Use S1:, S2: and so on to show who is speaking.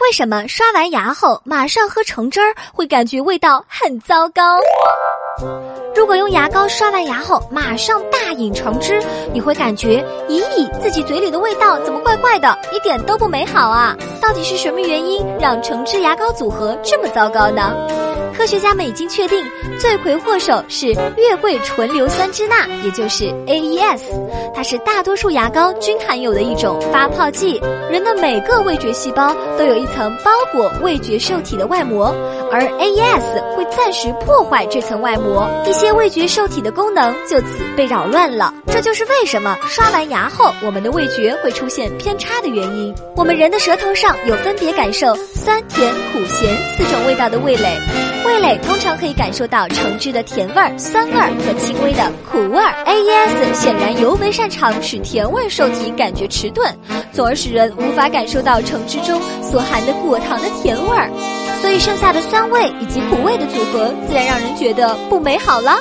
S1: 为什么刷完牙后马上喝橙汁儿会感觉味道很糟糕？如果用牙膏刷完牙后马上大饮橙汁，你会感觉，咦，自己嘴里的味道怎么怪怪的，一点都不美好啊！到底是什么原因让橙汁牙膏组合这么糟糕呢？科学家们已经确定，罪魁祸首是月桂醇硫酸脂钠，也就是 AES，它是大多数牙膏均含有的一种发泡剂。人的每个味觉细胞都有一层包裹味觉受体的外膜，而 AES 会暂时破坏这层外膜，一些味觉受体的功能就此被扰乱了。这就是为什么刷完牙后我们的味觉会出现偏差的原因。我们人的舌头上有分别感受酸、甜、苦、咸四种味道的味蕾。味蕾通常可以感受到橙汁的甜味儿、酸味儿和轻微的苦味儿。AES 显然尤为擅长使甜味受体感觉迟钝，从而使人无法感受到橙汁中所含的果糖的甜味儿，所以剩下的酸味以及苦味的组合，自然让人觉得不美好了。